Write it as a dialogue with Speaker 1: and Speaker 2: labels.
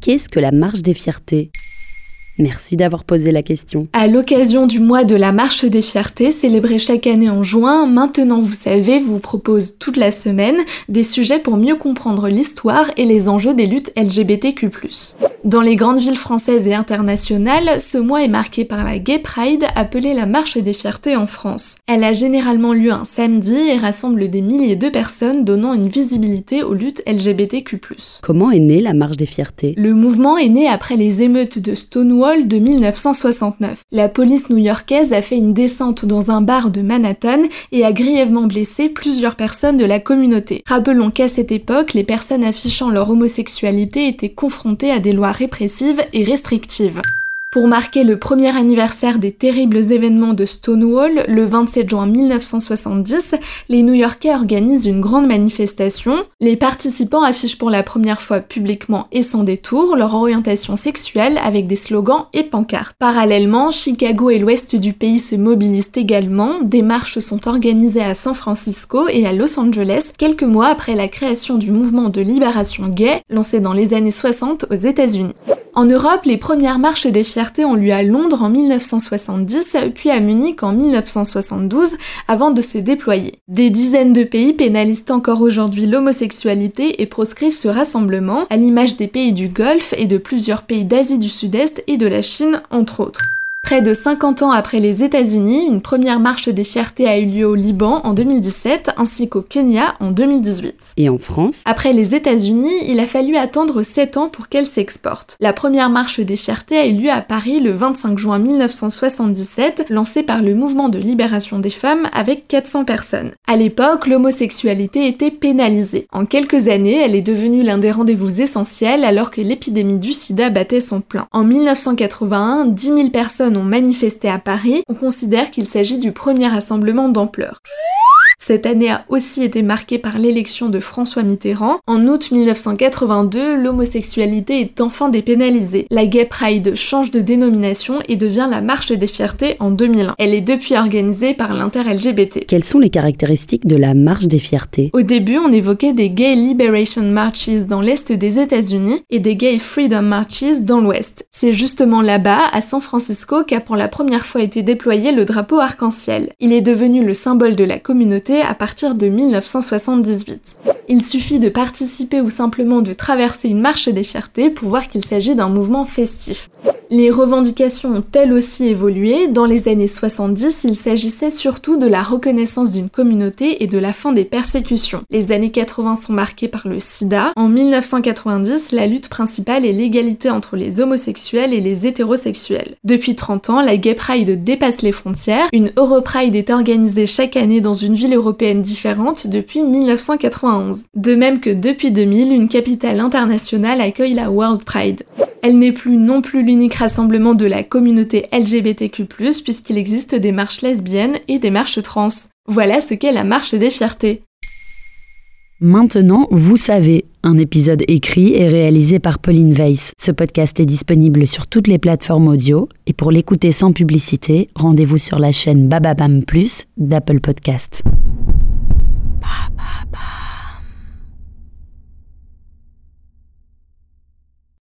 Speaker 1: Qu'est-ce que la marche des fiertés? Merci d'avoir posé la question.
Speaker 2: À l'occasion du mois de la Marche des Fiertés, célébré chaque année en juin, Maintenant vous savez vous propose toute la semaine des sujets pour mieux comprendre l'histoire et les enjeux des luttes LGBTQ+. Dans les grandes villes françaises et internationales, ce mois est marqué par la Gay Pride, appelée la Marche des Fiertés en France. Elle a généralement lieu un samedi et rassemble des milliers de personnes donnant une visibilité aux luttes LGBTQ+.
Speaker 1: Comment est née la Marche des Fiertés?
Speaker 2: Le mouvement est né après les émeutes de Stonewall de 1969. La police new-yorkaise a fait une descente dans un bar de Manhattan et a grièvement blessé plusieurs personnes de la communauté. Rappelons qu'à cette époque, les personnes affichant leur homosexualité étaient confrontées à des lois répressive et restrictive. Pour marquer le premier anniversaire des terribles événements de Stonewall, le 27 juin 1970, les New-Yorkais organisent une grande manifestation. Les participants affichent pour la première fois publiquement et sans détour leur orientation sexuelle avec des slogans et pancartes. Parallèlement, Chicago et l'ouest du pays se mobilisent également. Des marches sont organisées à San Francisco et à Los Angeles quelques mois après la création du mouvement de libération gay lancé dans les années 60 aux États-Unis. En Europe, les premières marches des fiertés ont lieu à Londres en 1970, puis à Munich en 1972, avant de se déployer. Des dizaines de pays pénalisent encore aujourd'hui l'homosexualité et proscrivent ce rassemblement, à l'image des pays du Golfe et de plusieurs pays d'Asie du Sud-Est et de la Chine, entre autres. Près de 50 ans après les États-Unis, une première marche des fiertés a eu lieu au Liban en 2017 ainsi qu'au Kenya en 2018.
Speaker 1: Et en France?
Speaker 2: Après les États-Unis, il a fallu attendre 7 ans pour qu'elle s'exporte. La première marche des fiertés a eu lieu à Paris le 25 juin 1977, lancée par le mouvement de libération des femmes avec 400 personnes. À l'époque, l'homosexualité était pénalisée. En quelques années, elle est devenue l'un des rendez-vous essentiels alors que l'épidémie du sida battait son plein. En 1981, 10 000 personnes ont manifesté à Paris, on considère qu'il s'agit du premier rassemblement d'ampleur. Cette année a aussi été marquée par l'élection de François Mitterrand. En août 1982, l'homosexualité est enfin dépénalisée. La Gay Pride change de dénomination et devient la Marche des Fiertés en 2001. Elle est depuis organisée par l'inter-LGBT.
Speaker 1: Quelles sont les caractéristiques de la Marche des Fiertés?
Speaker 2: Au début, on évoquait des Gay Liberation Marches dans l'est des États-Unis et des Gay Freedom Marches dans l'ouest. C'est justement là-bas, à San Francisco, qu'a pour la première fois été déployé le drapeau arc-en-ciel. Il est devenu le symbole de la communauté à partir de 1978. Il suffit de participer ou simplement de traverser une marche des fiertés pour voir qu'il s'agit d'un mouvement festif. Les revendications ont elles aussi évolué. Dans les années 70, il s'agissait surtout de la reconnaissance d'une communauté et de la fin des persécutions. Les années 80 sont marquées par le sida. En 1990, la lutte principale est l'égalité entre les homosexuels et les hétérosexuels. Depuis 30 ans, la Gay Pride dépasse les frontières. Une Europride est organisée chaque année dans une ville européenne différente depuis 1991. De même que depuis 2000, une capitale internationale accueille la World Pride. Elle n'est plus non plus l'unique rassemblement de la communauté LGBTQ+, puisqu'il existe des marches lesbiennes et des marches trans. Voilà ce qu'est la marche des fiertés.
Speaker 1: Maintenant, vous savez, un épisode écrit et réalisé par Pauline Weiss. Ce podcast est disponible sur toutes les plateformes audio et pour l'écouter sans publicité, rendez-vous sur la chaîne Bababam Plus d'Apple Podcast.